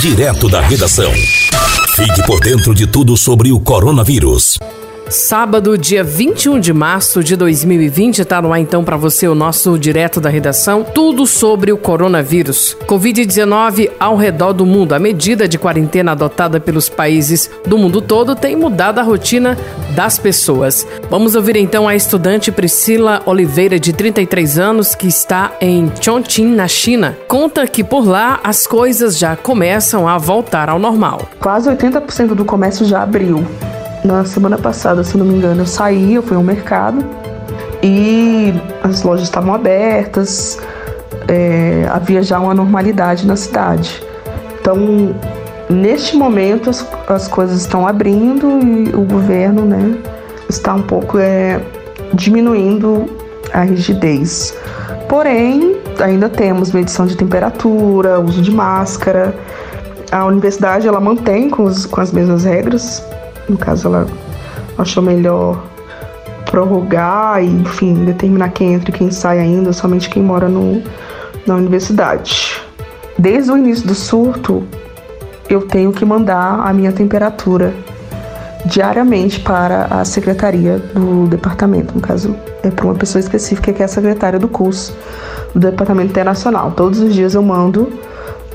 Direto da redação. Fique por dentro de tudo sobre o coronavírus. Sábado, dia 21 de março de 2020, está no ar então para você o nosso direto da redação, tudo sobre o coronavírus. Covid-19 ao redor do mundo. A medida de quarentena adotada pelos países do mundo todo tem mudado a rotina das pessoas. Vamos ouvir então a estudante Priscila Oliveira, de 33 anos, que está em Chongqing, na China. Conta que por lá as coisas já começam a voltar ao normal. Quase 80% do comércio já abriu na semana passada, se não me engano, eu saí, eu fui ao mercado e as lojas estavam abertas, é, havia já uma normalidade na cidade. Então, neste momento, as, as coisas estão abrindo e o governo né, está um pouco é, diminuindo a rigidez. Porém, ainda temos medição de temperatura, uso de máscara. A universidade ela mantém com, os, com as mesmas regras no caso, ela achou melhor prorrogar e, enfim, determinar quem entra e quem sai ainda, somente quem mora no, na universidade. Desde o início do surto, eu tenho que mandar a minha temperatura diariamente para a secretaria do departamento, no caso é para uma pessoa específica que é a secretária do curso do departamento internacional. Todos os dias eu mando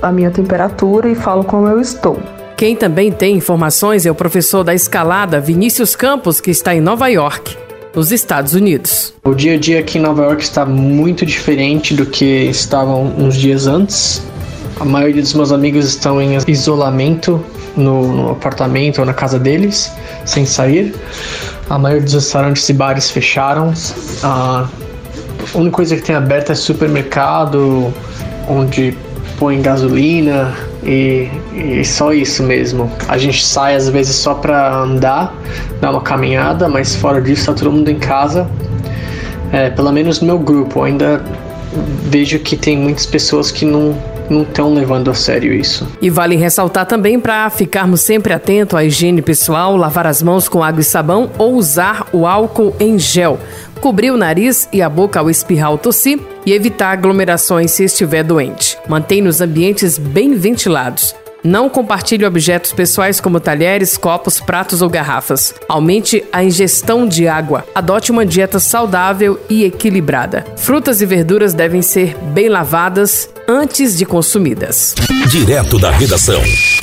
a minha temperatura e falo como eu estou. Quem também tem informações é o professor da escalada Vinícius Campos, que está em Nova York, nos Estados Unidos. O dia a dia aqui em Nova York está muito diferente do que estavam uns dias antes. A maioria dos meus amigos estão em isolamento no, no apartamento ou na casa deles, sem sair. A maioria dos restaurantes e bares fecharam. A única coisa que tem aberta é supermercado, onde põe gasolina, e, e, só isso mesmo. A gente sai às vezes só para andar, dar uma caminhada, mas fora disso tá todo mundo em casa. É, pelo menos no meu grupo, eu ainda vejo que tem muitas pessoas que não não estão levando a sério isso. E vale ressaltar também para ficarmos sempre atentos à higiene pessoal, lavar as mãos com água e sabão ou usar o álcool em gel cobrir o nariz e a boca ao espirrar ou tossir e evitar aglomerações se estiver doente. Mantenha os ambientes bem ventilados. Não compartilhe objetos pessoais como talheres, copos, pratos ou garrafas. Aumente a ingestão de água. Adote uma dieta saudável e equilibrada. Frutas e verduras devem ser bem lavadas antes de consumidas. Direto da redação.